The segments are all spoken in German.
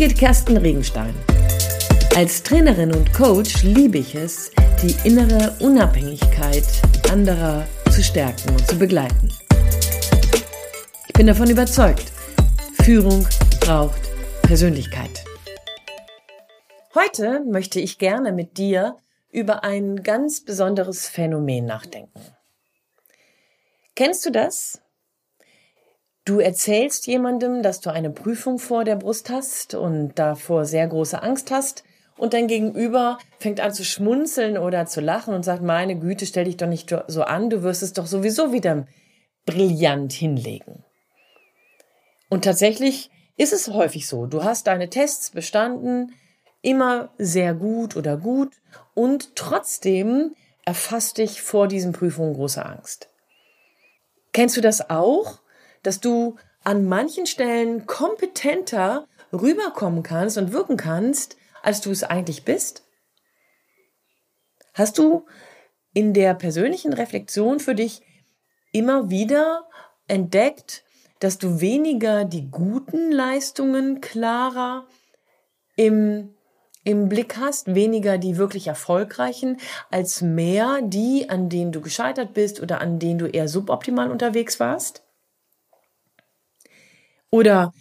Birgit Kersten Regenstein. Als Trainerin und Coach liebe ich es, die innere Unabhängigkeit anderer zu stärken und zu begleiten. Ich bin davon überzeugt, Führung braucht Persönlichkeit. Heute möchte ich gerne mit dir über ein ganz besonderes Phänomen nachdenken. Kennst du das? Du erzählst jemandem, dass du eine Prüfung vor der Brust hast und davor sehr große Angst hast und dein Gegenüber fängt an zu schmunzeln oder zu lachen und sagt, meine Güte, stell dich doch nicht so an, du wirst es doch sowieso wieder brillant hinlegen. Und tatsächlich ist es häufig so, du hast deine Tests bestanden, immer sehr gut oder gut und trotzdem erfasst dich vor diesen Prüfungen große Angst. Kennst du das auch? Dass du an manchen Stellen kompetenter rüberkommen kannst und wirken kannst, als du es eigentlich bist? Hast du in der persönlichen Reflexion für dich immer wieder entdeckt, dass du weniger die guten Leistungen klarer im, im Blick hast, weniger die wirklich erfolgreichen, als mehr die, an denen du gescheitert bist oder an denen du eher suboptimal unterwegs warst? Oder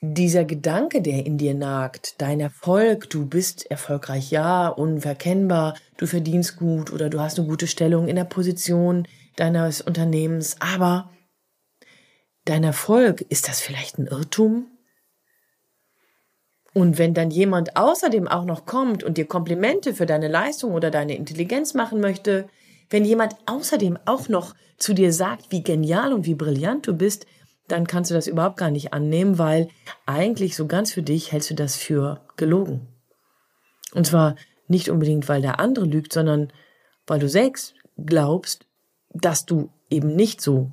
dieser Gedanke, der in dir nagt, dein Erfolg, du bist erfolgreich, ja, unverkennbar, du verdienst gut oder du hast eine gute Stellung in der Position deines Unternehmens, aber dein Erfolg, ist das vielleicht ein Irrtum? Und wenn dann jemand außerdem auch noch kommt und dir Komplimente für deine Leistung oder deine Intelligenz machen möchte, wenn jemand außerdem auch noch zu dir sagt, wie genial und wie brillant du bist, dann kannst du das überhaupt gar nicht annehmen, weil eigentlich so ganz für dich hältst du das für gelogen. Und zwar nicht unbedingt, weil der andere lügt, sondern weil du selbst glaubst, dass du eben nicht so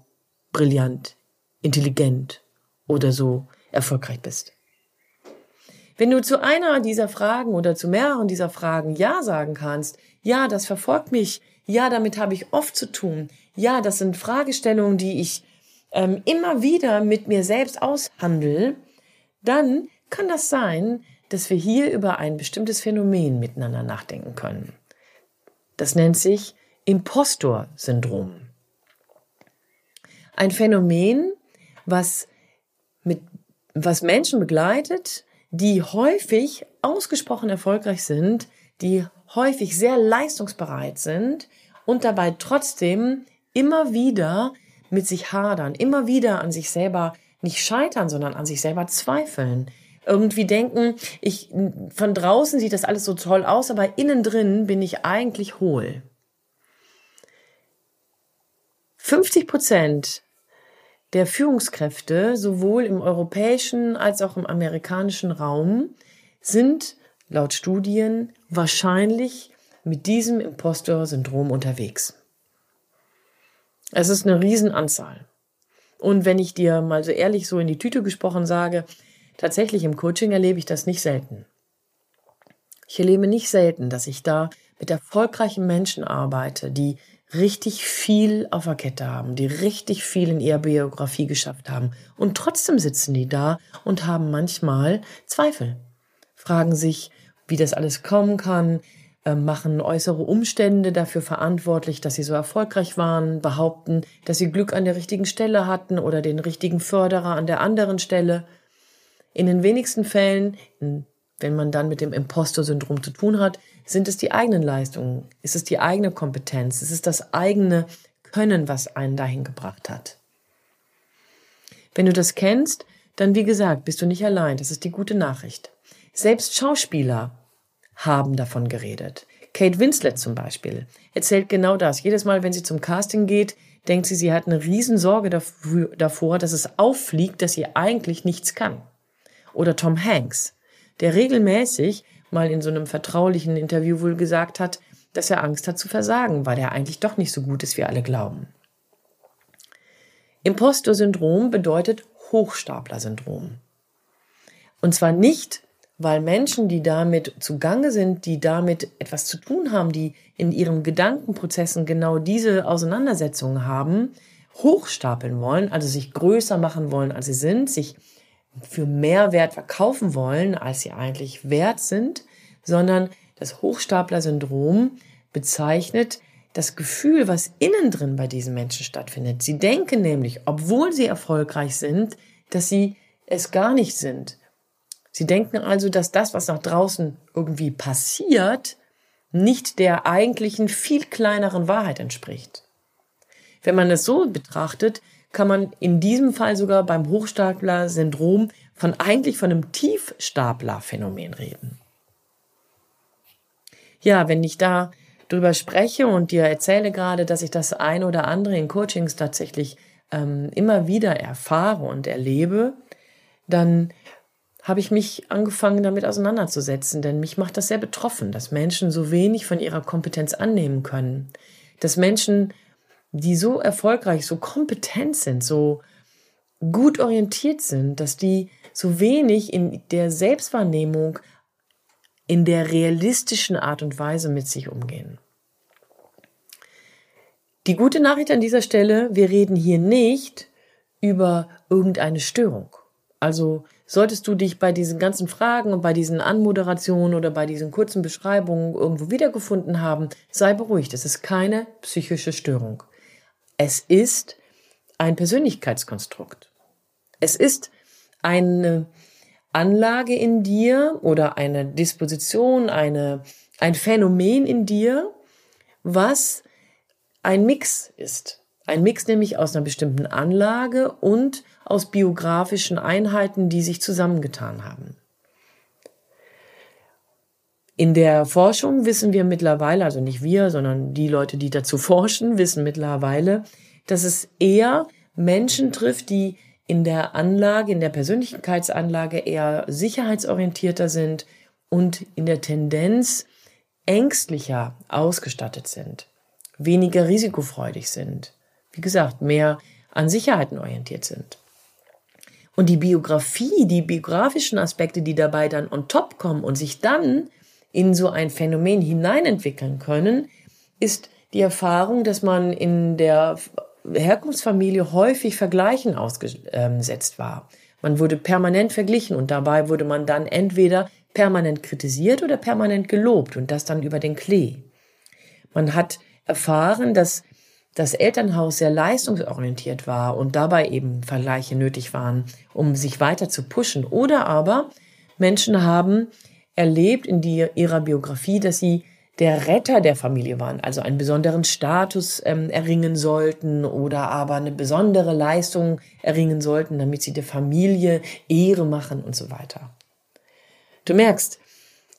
brillant, intelligent oder so erfolgreich bist. Wenn du zu einer dieser Fragen oder zu mehreren dieser Fragen Ja sagen kannst, ja, das verfolgt mich, ja, damit habe ich oft zu tun, ja, das sind Fragestellungen, die ich ähm, immer wieder mit mir selbst aushandle, dann kann das sein, dass wir hier über ein bestimmtes Phänomen miteinander nachdenken können. Das nennt sich Impostor-Syndrom. Ein Phänomen, was mit, was Menschen begleitet, die häufig ausgesprochen erfolgreich sind, die häufig sehr leistungsbereit sind und dabei trotzdem immer wieder mit sich hadern, immer wieder an sich selber nicht scheitern, sondern an sich selber zweifeln. Irgendwie denken, ich, von draußen sieht das alles so toll aus, aber innen drin bin ich eigentlich hohl. 50 Prozent der Führungskräfte, sowohl im europäischen als auch im amerikanischen Raum, sind laut Studien wahrscheinlich mit diesem Impostor-Syndrom unterwegs. Es ist eine Riesenanzahl. Und wenn ich dir mal so ehrlich so in die Tüte gesprochen sage, tatsächlich im Coaching erlebe ich das nicht selten. Ich erlebe nicht selten, dass ich da mit erfolgreichen Menschen arbeite, die richtig viel auf der Kette haben, die richtig viel in ihrer Biografie geschafft haben. Und trotzdem sitzen die da und haben manchmal Zweifel, fragen sich, wie das alles kommen kann, machen äußere Umstände dafür verantwortlich, dass sie so erfolgreich waren, behaupten, dass sie Glück an der richtigen Stelle hatten oder den richtigen Förderer an der anderen Stelle. In den wenigsten Fällen, wenn man dann mit dem Impostor-Syndrom zu tun hat, sind es die eigenen Leistungen, ist es die eigene Kompetenz, ist es das eigene Können, was einen dahin gebracht hat. Wenn du das kennst, dann wie gesagt, bist du nicht allein, das ist die gute Nachricht. Selbst Schauspieler haben davon geredet. Kate Winslet zum Beispiel erzählt genau das. Jedes Mal, wenn sie zum Casting geht, denkt sie, sie hat eine Riesensorge davor, dass es auffliegt, dass sie eigentlich nichts kann. Oder Tom Hanks, der regelmäßig mal in so einem vertraulichen Interview wohl gesagt hat, dass er Angst hat zu versagen, weil er eigentlich doch nicht so gut ist, wie alle glauben. Impostor-Syndrom bedeutet Hochstapler-Syndrom. Und zwar nicht weil Menschen, die damit zugange sind, die damit etwas zu tun haben, die in ihren Gedankenprozessen genau diese Auseinandersetzungen haben, hochstapeln wollen, also sich größer machen wollen, als sie sind, sich für mehr Wert verkaufen wollen, als sie eigentlich wert sind, sondern das Hochstapler-Syndrom bezeichnet das Gefühl, was innen drin bei diesen Menschen stattfindet. Sie denken nämlich, obwohl sie erfolgreich sind, dass sie es gar nicht sind. Sie denken also, dass das, was nach draußen irgendwie passiert, nicht der eigentlichen viel kleineren Wahrheit entspricht. Wenn man es so betrachtet, kann man in diesem Fall sogar beim Hochstapler-Syndrom von eigentlich von einem Tiefstapler-Phänomen reden. Ja, wenn ich da drüber spreche und dir erzähle gerade, dass ich das ein oder andere in Coachings tatsächlich ähm, immer wieder erfahre und erlebe, dann habe ich mich angefangen damit auseinanderzusetzen, denn mich macht das sehr betroffen, dass Menschen so wenig von ihrer Kompetenz annehmen können, dass Menschen, die so erfolgreich, so kompetent sind, so gut orientiert sind, dass die so wenig in der Selbstwahrnehmung in der realistischen Art und Weise mit sich umgehen. Die gute Nachricht an dieser Stelle, wir reden hier nicht über irgendeine Störung. Also solltest du dich bei diesen ganzen Fragen und bei diesen Anmoderationen oder bei diesen kurzen Beschreibungen irgendwo wiedergefunden haben, sei beruhigt. Es ist keine psychische Störung. Es ist ein Persönlichkeitskonstrukt. Es ist eine Anlage in dir oder eine Disposition, eine, ein Phänomen in dir, was ein Mix ist. Ein Mix nämlich aus einer bestimmten Anlage und aus biografischen Einheiten, die sich zusammengetan haben. In der Forschung wissen wir mittlerweile, also nicht wir, sondern die Leute, die dazu forschen, wissen mittlerweile, dass es eher Menschen trifft, die in der Anlage, in der Persönlichkeitsanlage eher sicherheitsorientierter sind und in der Tendenz ängstlicher ausgestattet sind weniger risikofreudig sind. Wie gesagt, mehr an Sicherheiten orientiert sind. Und die Biografie, die biografischen Aspekte, die dabei dann on top kommen und sich dann in so ein Phänomen hineinentwickeln können, ist die Erfahrung, dass man in der Herkunftsfamilie häufig Vergleichen ausgesetzt war. Man wurde permanent verglichen und dabei wurde man dann entweder permanent kritisiert oder permanent gelobt und das dann über den Klee. Man hat erfahren, dass das Elternhaus sehr leistungsorientiert war und dabei eben Vergleiche nötig waren, um sich weiter zu pushen. Oder aber Menschen haben erlebt in die, ihrer Biografie, dass sie der Retter der Familie waren, also einen besonderen Status ähm, erringen sollten oder aber eine besondere Leistung erringen sollten, damit sie der Familie Ehre machen und so weiter. Du merkst,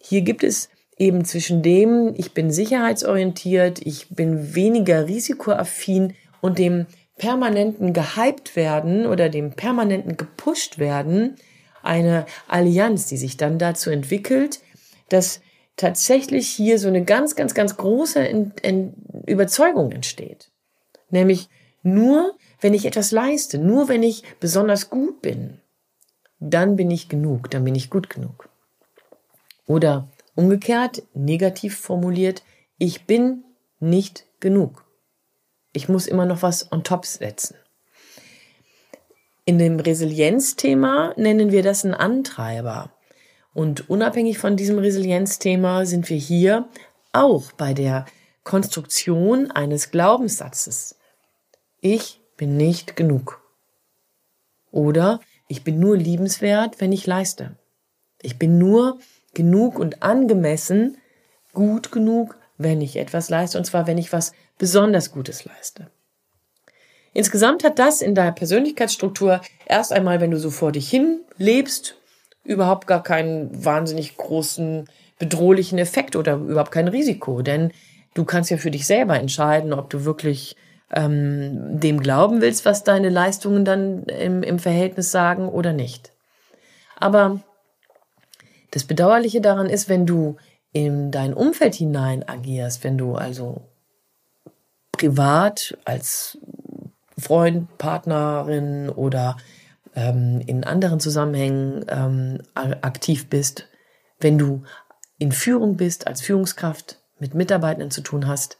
hier gibt es eben zwischen dem, ich bin sicherheitsorientiert, ich bin weniger risikoaffin und dem permanenten gehypt werden oder dem permanenten gepusht werden, eine Allianz, die sich dann dazu entwickelt, dass tatsächlich hier so eine ganz, ganz, ganz große Überzeugung entsteht. Nämlich nur, wenn ich etwas leiste, nur wenn ich besonders gut bin, dann bin ich genug, dann bin ich gut genug. Oder Umgekehrt, negativ formuliert, ich bin nicht genug. Ich muss immer noch was on top setzen. In dem Resilienzthema nennen wir das einen Antreiber. Und unabhängig von diesem Resilienzthema sind wir hier auch bei der Konstruktion eines Glaubenssatzes. Ich bin nicht genug. Oder ich bin nur liebenswert, wenn ich leiste. Ich bin nur genug und angemessen, gut genug, wenn ich etwas leiste, und zwar wenn ich was besonders Gutes leiste. Insgesamt hat das in deiner Persönlichkeitsstruktur erst einmal, wenn du so vor dich hin lebst, überhaupt gar keinen wahnsinnig großen bedrohlichen Effekt oder überhaupt kein Risiko, denn du kannst ja für dich selber entscheiden, ob du wirklich ähm, dem glauben willst, was deine Leistungen dann im, im Verhältnis sagen oder nicht. Aber das Bedauerliche daran ist, wenn du in dein Umfeld hinein agierst, wenn du also privat als Freund, Partnerin oder ähm, in anderen Zusammenhängen ähm, aktiv bist, wenn du in Führung bist, als Führungskraft mit Mitarbeitenden zu tun hast,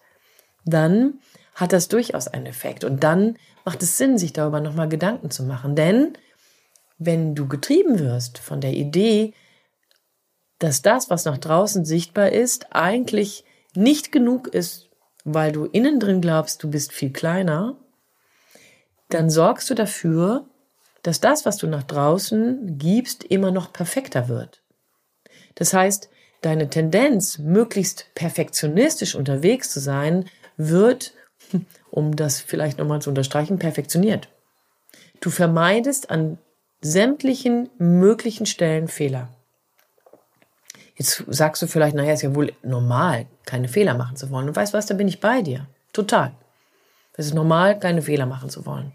dann hat das durchaus einen Effekt. Und dann macht es Sinn, sich darüber nochmal Gedanken zu machen. Denn wenn du getrieben wirst von der Idee, dass das, was nach draußen sichtbar ist, eigentlich nicht genug ist, weil du innen drin glaubst, du bist viel kleiner, dann sorgst du dafür, dass das, was du nach draußen gibst, immer noch perfekter wird. Das heißt, deine Tendenz, möglichst perfektionistisch unterwegs zu sein, wird, um das vielleicht nochmal zu unterstreichen, perfektioniert. Du vermeidest an sämtlichen möglichen Stellen Fehler. Jetzt sagst du vielleicht, naja, ist ja wohl normal, keine Fehler machen zu wollen. Und weißt was, da bin ich bei dir. Total. Es ist normal, keine Fehler machen zu wollen.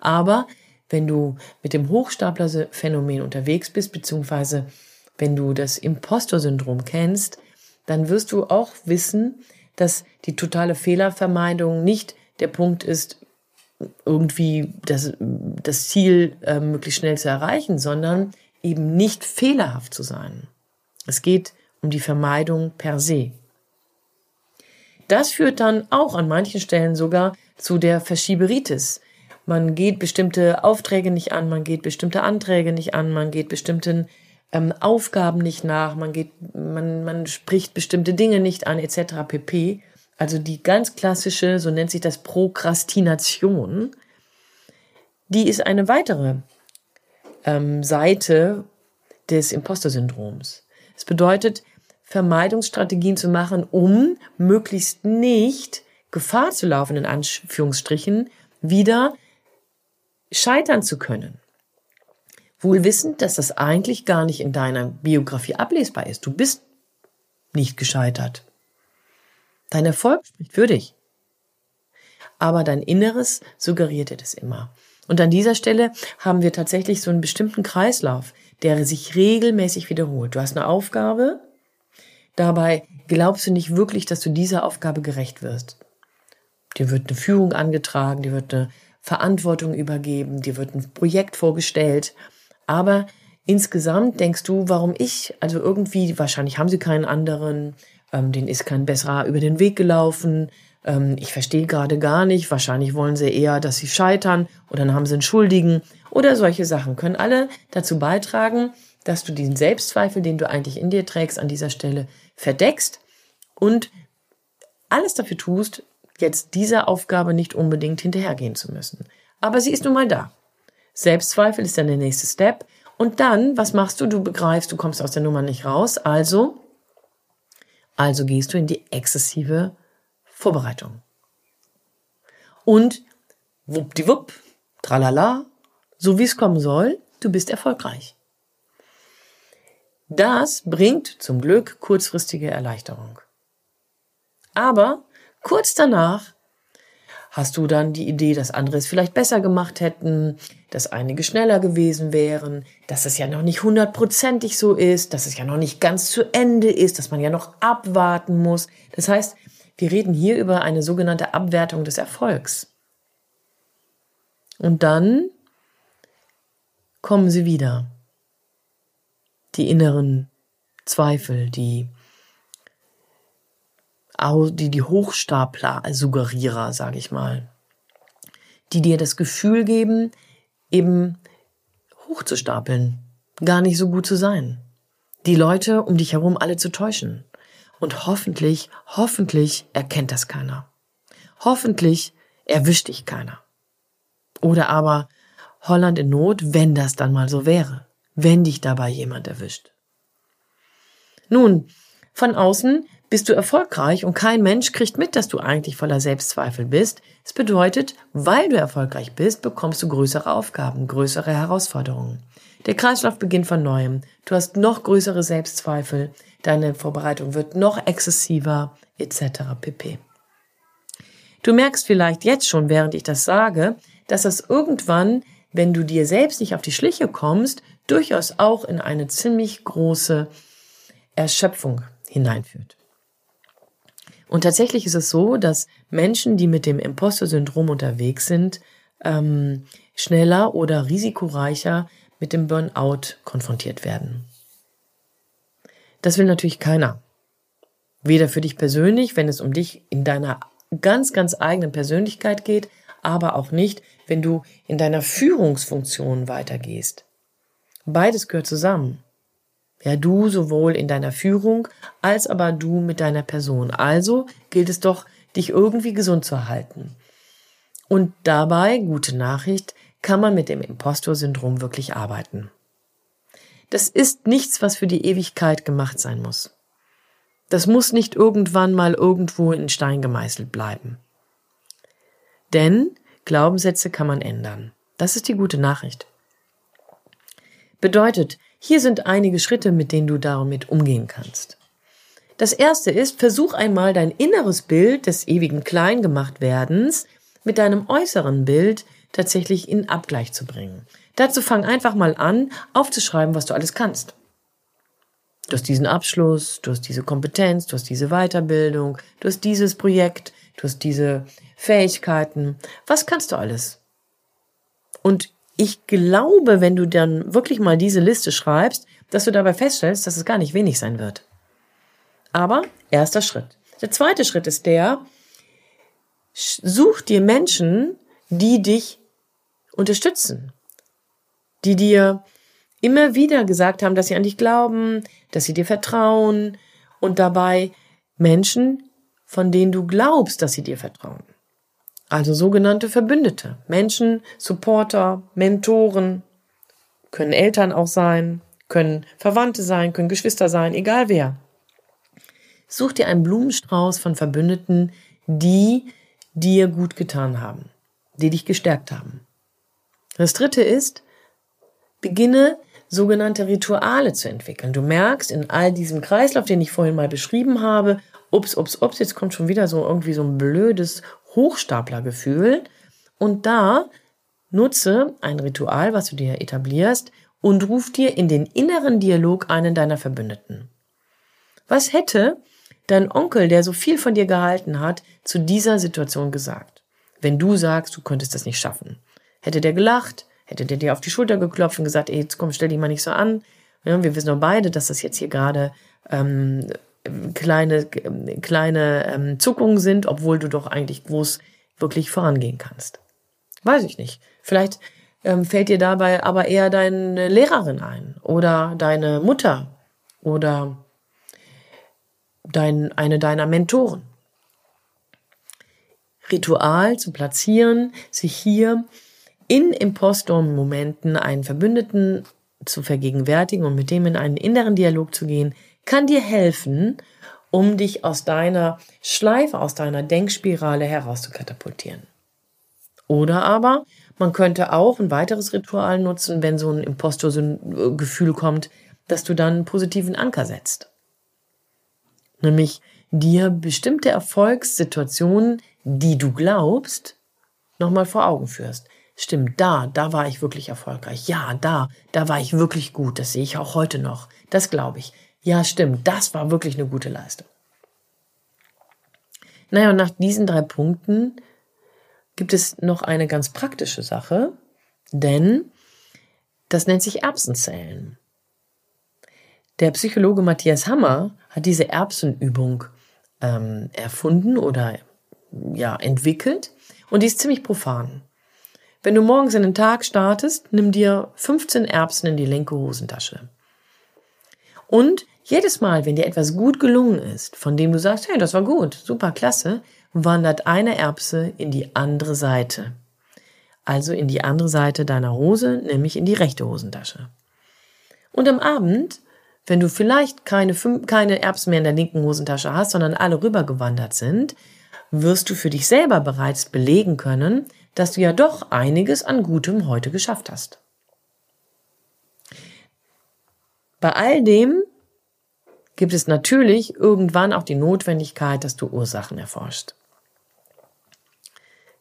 Aber wenn du mit dem Hochstapler-Phänomen unterwegs bist, beziehungsweise wenn du das Impostor-Syndrom kennst, dann wirst du auch wissen, dass die totale Fehlervermeidung nicht der Punkt ist, irgendwie das, das Ziel äh, möglichst schnell zu erreichen, sondern eben nicht fehlerhaft zu sein. Es geht um die Vermeidung per se. Das führt dann auch an manchen Stellen sogar zu der Verschieberitis. Man geht bestimmte Aufträge nicht an, man geht bestimmte Anträge nicht an, man geht bestimmten ähm, Aufgaben nicht nach, man geht, man, man spricht bestimmte Dinge nicht an, etc. pp. Also die ganz klassische, so nennt sich das Prokrastination, die ist eine weitere ähm, Seite des Imposter-Syndroms. Es bedeutet, Vermeidungsstrategien zu machen, um möglichst nicht Gefahr zu laufen, in Anführungsstrichen, wieder scheitern zu können. Wohl wissend, dass das eigentlich gar nicht in deiner Biografie ablesbar ist. Du bist nicht gescheitert. Dein Erfolg spricht für dich. Aber dein Inneres suggeriert dir das immer. Und an dieser Stelle haben wir tatsächlich so einen bestimmten Kreislauf, der sich regelmäßig wiederholt. Du hast eine Aufgabe, dabei glaubst du nicht wirklich, dass du dieser Aufgabe gerecht wirst. Dir wird eine Führung angetragen, dir wird eine Verantwortung übergeben, dir wird ein Projekt vorgestellt, aber insgesamt denkst du, warum ich, also irgendwie, wahrscheinlich haben sie keinen anderen, ähm, den ist kein besserer über den Weg gelaufen, ähm, ich verstehe gerade gar nicht, wahrscheinlich wollen sie eher, dass sie scheitern oder dann haben sie einen Schuldigen oder solche Sachen können alle dazu beitragen, dass du diesen Selbstzweifel, den du eigentlich in dir trägst, an dieser Stelle verdeckst und alles dafür tust, jetzt dieser Aufgabe nicht unbedingt hinterhergehen zu müssen. Aber sie ist nun mal da. Selbstzweifel ist dann der nächste Step. Und dann, was machst du? Du begreifst, du kommst aus der Nummer nicht raus. Also, also gehst du in die exzessive Vorbereitung. Und wuppdiwupp, tralala, so wie es kommen soll, du bist erfolgreich. Das bringt zum Glück kurzfristige Erleichterung. Aber kurz danach hast du dann die Idee, dass andere es vielleicht besser gemacht hätten, dass einige schneller gewesen wären, dass es ja noch nicht hundertprozentig so ist, dass es ja noch nicht ganz zu Ende ist, dass man ja noch abwarten muss. Das heißt, wir reden hier über eine sogenannte Abwertung des Erfolgs. Und dann kommen sie wieder. Die inneren Zweifel, die die, die Hochstapler, Suggerierer, sage ich mal, die dir das Gefühl geben, eben hochzustapeln, gar nicht so gut zu sein. Die Leute um dich herum alle zu täuschen. Und hoffentlich, hoffentlich erkennt das keiner. Hoffentlich erwischt dich keiner. Oder aber Holland in Not, wenn das dann mal so wäre, wenn dich dabei jemand erwischt. Nun, von außen bist du erfolgreich und kein Mensch kriegt mit, dass du eigentlich voller Selbstzweifel bist. Es bedeutet, weil du erfolgreich bist, bekommst du größere Aufgaben, größere Herausforderungen. Der Kreislauf beginnt von neuem. Du hast noch größere Selbstzweifel, deine Vorbereitung wird noch exzessiver, etc. pp. Du merkst vielleicht jetzt schon, während ich das sage, dass das irgendwann, wenn du dir selbst nicht auf die Schliche kommst, durchaus auch in eine ziemlich große Erschöpfung hineinführt. Und tatsächlich ist es so, dass Menschen, die mit dem Imposter-Syndrom unterwegs sind, ähm, schneller oder risikoreicher mit dem Burnout konfrontiert werden. Das will natürlich keiner. Weder für dich persönlich, wenn es um dich in deiner ganz, ganz eigenen Persönlichkeit geht, aber auch nicht, wenn du in deiner Führungsfunktion weitergehst. Beides gehört zusammen. Ja, du sowohl in deiner Führung als aber du mit deiner Person. Also gilt es doch, dich irgendwie gesund zu erhalten. Und dabei, gute Nachricht, kann man mit dem Impostor-Syndrom wirklich arbeiten. Das ist nichts, was für die Ewigkeit gemacht sein muss. Das muss nicht irgendwann mal irgendwo in Stein gemeißelt bleiben. Denn Glaubenssätze kann man ändern. Das ist die gute Nachricht. Bedeutet, hier sind einige Schritte, mit denen du damit umgehen kannst. Das erste ist, versuch einmal dein inneres Bild des ewigen Kleingemachtwerdens mit deinem äußeren Bild tatsächlich in Abgleich zu bringen. Dazu fang einfach mal an, aufzuschreiben, was du alles kannst. Du hast diesen Abschluss, du hast diese Kompetenz, du hast diese Weiterbildung, du hast dieses Projekt, du hast diese Fähigkeiten. Was kannst du alles? Und ich glaube, wenn du dann wirklich mal diese Liste schreibst, dass du dabei feststellst, dass es gar nicht wenig sein wird. Aber erster Schritt. Der zweite Schritt ist der, such dir Menschen, die dich unterstützen, die dir immer wieder gesagt haben, dass sie an dich glauben, dass sie dir vertrauen und dabei Menschen, von denen du glaubst, dass sie dir vertrauen. Also sogenannte Verbündete, Menschen, Supporter, Mentoren, können Eltern auch sein, können Verwandte sein, können Geschwister sein, egal wer. Such dir einen Blumenstrauß von Verbündeten, die dir gut getan haben, die dich gestärkt haben. Das dritte ist, beginne sogenannte Rituale zu entwickeln. Du merkst in all diesem Kreislauf, den ich vorhin mal beschrieben habe, ups, ups, ups, jetzt kommt schon wieder so irgendwie so ein blödes Hochstaplergefühl. Und da nutze ein Ritual, was du dir etablierst und ruf dir in den inneren Dialog einen deiner Verbündeten. Was hätte dein Onkel, der so viel von dir gehalten hat, zu dieser Situation gesagt? Wenn du sagst, du könntest das nicht schaffen. Hätte der gelacht? Hätte der dir auf die Schulter geklopft und gesagt, ey, jetzt komm, stell dich mal nicht so an. Ja, wir wissen doch beide, dass das jetzt hier gerade ähm, kleine, kleine ähm, Zuckungen sind, obwohl du doch eigentlich groß wirklich vorangehen kannst. Weiß ich nicht. Vielleicht ähm, fällt dir dabei aber eher deine Lehrerin ein oder deine Mutter oder dein, eine deiner Mentoren. Ritual zu platzieren, sich hier in Impostor-Momenten einen Verbündeten zu vergegenwärtigen und mit dem in einen inneren Dialog zu gehen, kann dir helfen, um dich aus deiner Schleife, aus deiner Denkspirale herauszukatapultieren. Oder aber man könnte auch ein weiteres Ritual nutzen, wenn so ein Impostor-Gefühl kommt, dass du dann einen positiven Anker setzt. Nämlich dir bestimmte Erfolgssituationen, die du glaubst, nochmal vor Augen führst. Stimmt, da, da war ich wirklich erfolgreich. Ja, da, da war ich wirklich gut. Das sehe ich auch heute noch. Das glaube ich. Ja, stimmt, das war wirklich eine gute Leistung. Naja, und nach diesen drei Punkten gibt es noch eine ganz praktische Sache, denn das nennt sich Erbsenzählen. Der Psychologe Matthias Hammer hat diese Erbsenübung ähm, erfunden oder ja entwickelt und die ist ziemlich profan. Wenn du morgens in den Tag startest, nimm dir 15 Erbsen in die linke Hosentasche. Und jedes Mal, wenn dir etwas gut gelungen ist, von dem du sagst, hey, das war gut, super, klasse, wandert eine Erbse in die andere Seite. Also in die andere Seite deiner Hose, nämlich in die rechte Hosentasche. Und am Abend, wenn du vielleicht keine, keine Erbsen mehr in der linken Hosentasche hast, sondern alle rübergewandert sind, wirst du für dich selber bereits belegen können, dass du ja doch einiges an Gutem heute geschafft hast. Bei all dem gibt es natürlich irgendwann auch die Notwendigkeit, dass du Ursachen erforscht.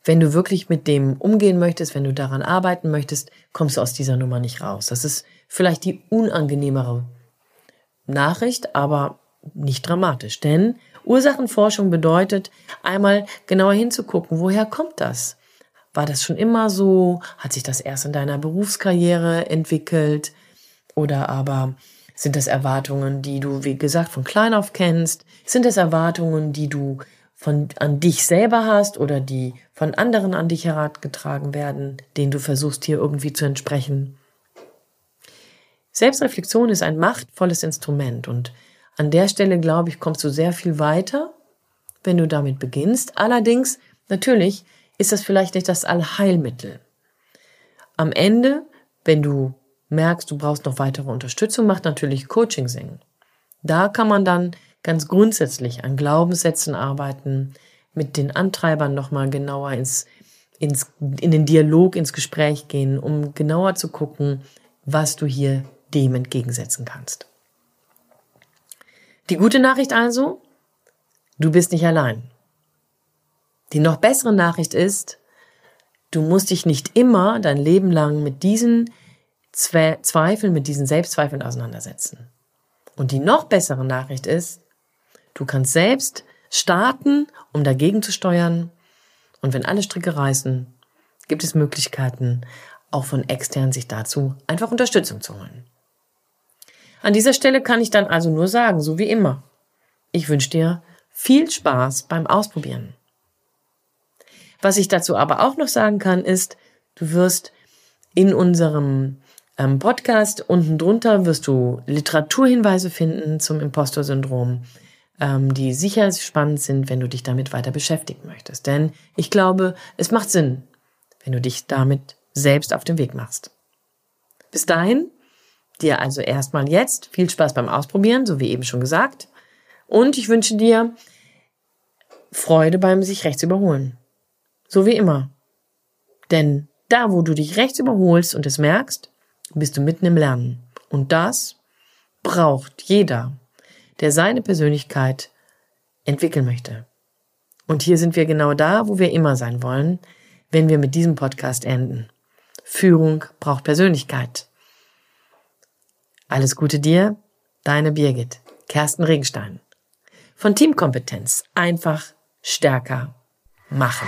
Wenn du wirklich mit dem umgehen möchtest, wenn du daran arbeiten möchtest, kommst du aus dieser Nummer nicht raus. Das ist vielleicht die unangenehmere Nachricht, aber nicht dramatisch. Denn Ursachenforschung bedeutet, einmal genauer hinzugucken, woher kommt das? War das schon immer so? Hat sich das erst in deiner Berufskarriere entwickelt? Oder aber sind das Erwartungen, die du, wie gesagt, von klein auf kennst? Sind es Erwartungen, die du von, an dich selber hast oder die von anderen an dich herangetragen werden, denen du versuchst hier irgendwie zu entsprechen? Selbstreflexion ist ein machtvolles Instrument und an der Stelle, glaube ich, kommst du sehr viel weiter, wenn du damit beginnst. Allerdings, natürlich, ist das vielleicht nicht das Allheilmittel. Am Ende, wenn du merkst, du brauchst noch weitere Unterstützung, macht natürlich Coaching Sinn. Da kann man dann ganz grundsätzlich an Glaubenssätzen arbeiten, mit den Antreibern nochmal genauer ins, ins, in den Dialog, ins Gespräch gehen, um genauer zu gucken, was du hier dem entgegensetzen kannst. Die gute Nachricht also, du bist nicht allein. Die noch bessere Nachricht ist, du musst dich nicht immer dein Leben lang mit diesen Zweifeln, mit diesen Selbstzweifeln auseinandersetzen. Und die noch bessere Nachricht ist, du kannst selbst starten, um dagegen zu steuern. Und wenn alle Stricke reißen, gibt es Möglichkeiten, auch von extern sich dazu einfach Unterstützung zu holen. An dieser Stelle kann ich dann also nur sagen, so wie immer, ich wünsche dir viel Spaß beim Ausprobieren. Was ich dazu aber auch noch sagen kann, ist, du wirst in unserem ähm, Podcast unten drunter wirst du Literaturhinweise finden zum Impostor-Syndrom, ähm, die sicher spannend sind, wenn du dich damit weiter beschäftigen möchtest. Denn ich glaube, es macht Sinn, wenn du dich damit selbst auf den Weg machst. Bis dahin, dir also erstmal jetzt viel Spaß beim Ausprobieren, so wie eben schon gesagt. Und ich wünsche dir Freude beim sich rechts überholen. So wie immer. Denn da, wo du dich rechts überholst und es merkst, bist du mitten im Lernen. Und das braucht jeder, der seine Persönlichkeit entwickeln möchte. Und hier sind wir genau da, wo wir immer sein wollen, wenn wir mit diesem Podcast enden. Führung braucht Persönlichkeit. Alles Gute dir, deine Birgit, Kersten Regenstein. Von Teamkompetenz einfach stärker machen.